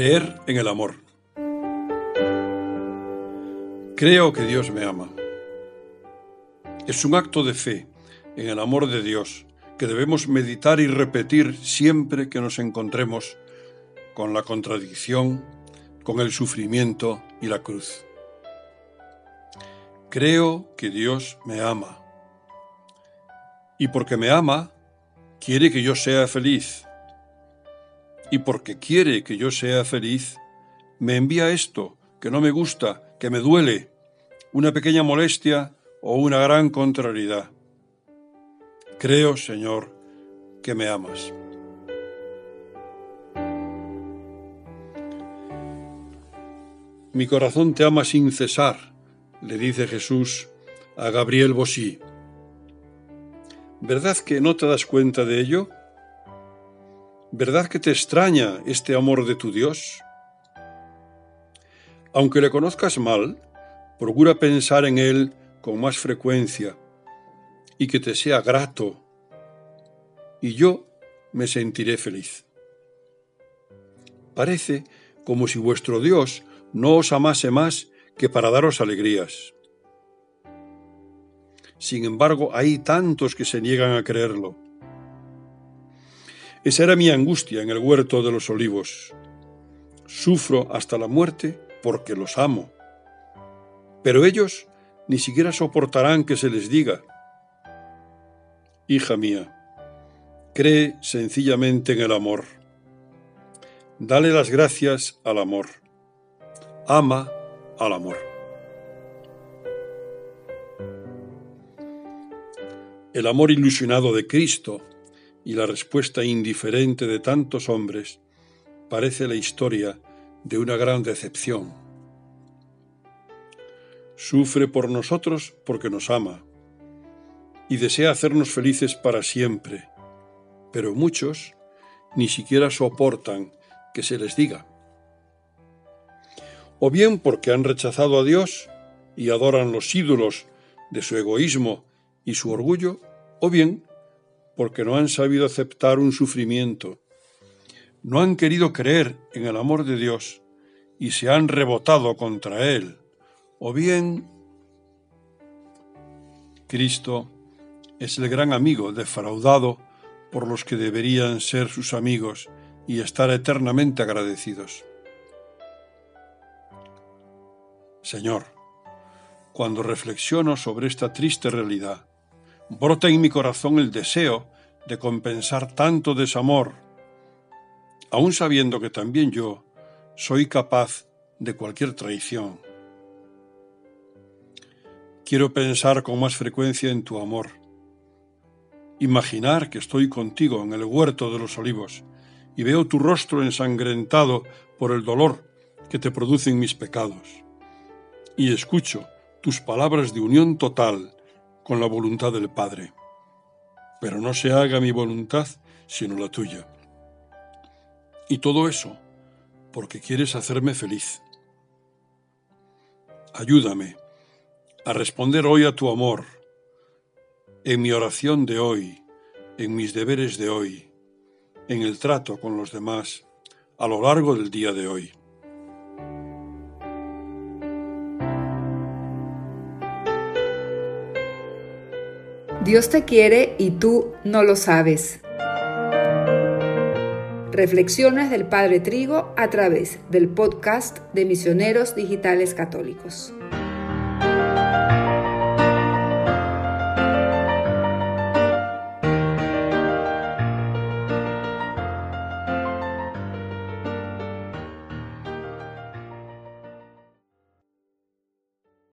Creer en el amor. Creo que Dios me ama. Es un acto de fe en el amor de Dios que debemos meditar y repetir siempre que nos encontremos con la contradicción, con el sufrimiento y la cruz. Creo que Dios me ama. Y porque me ama, quiere que yo sea feliz y porque quiere que yo sea feliz, me envía esto que no me gusta, que me duele, una pequeña molestia o una gran contrariedad. Creo, Señor, que me amas. Mi corazón te ama sin cesar, le dice Jesús a Gabriel Bosí. ¿Verdad que no te das cuenta de ello? ¿Verdad que te extraña este amor de tu Dios? Aunque le conozcas mal, procura pensar en Él con más frecuencia y que te sea grato, y yo me sentiré feliz. Parece como si vuestro Dios no os amase más que para daros alegrías. Sin embargo, hay tantos que se niegan a creerlo esa era mi angustia en el huerto de los olivos. Sufro hasta la muerte porque los amo. Pero ellos ni siquiera soportarán que se les diga. Hija mía, cree sencillamente en el amor. Dale las gracias al amor. Ama al amor. El amor ilusionado de Cristo y la respuesta indiferente de tantos hombres parece la historia de una gran decepción. Sufre por nosotros porque nos ama y desea hacernos felices para siempre, pero muchos ni siquiera soportan que se les diga. O bien porque han rechazado a Dios y adoran los ídolos de su egoísmo y su orgullo, o bien porque no han sabido aceptar un sufrimiento, no han querido creer en el amor de Dios y se han rebotado contra Él, o bien Cristo es el gran amigo defraudado por los que deberían ser sus amigos y estar eternamente agradecidos. Señor, cuando reflexiono sobre esta triste realidad, brota en mi corazón el deseo de compensar tanto desamor, aun sabiendo que también yo soy capaz de cualquier traición. Quiero pensar con más frecuencia en tu amor, imaginar que estoy contigo en el huerto de los olivos y veo tu rostro ensangrentado por el dolor que te producen mis pecados, y escucho tus palabras de unión total con la voluntad del Padre. Pero no se haga mi voluntad, sino la tuya. Y todo eso porque quieres hacerme feliz. Ayúdame a responder hoy a tu amor, en mi oración de hoy, en mis deberes de hoy, en el trato con los demás, a lo largo del día de hoy. Dios te quiere y tú no lo sabes. Reflexiones del Padre Trigo a través del podcast de Misioneros Digitales Católicos.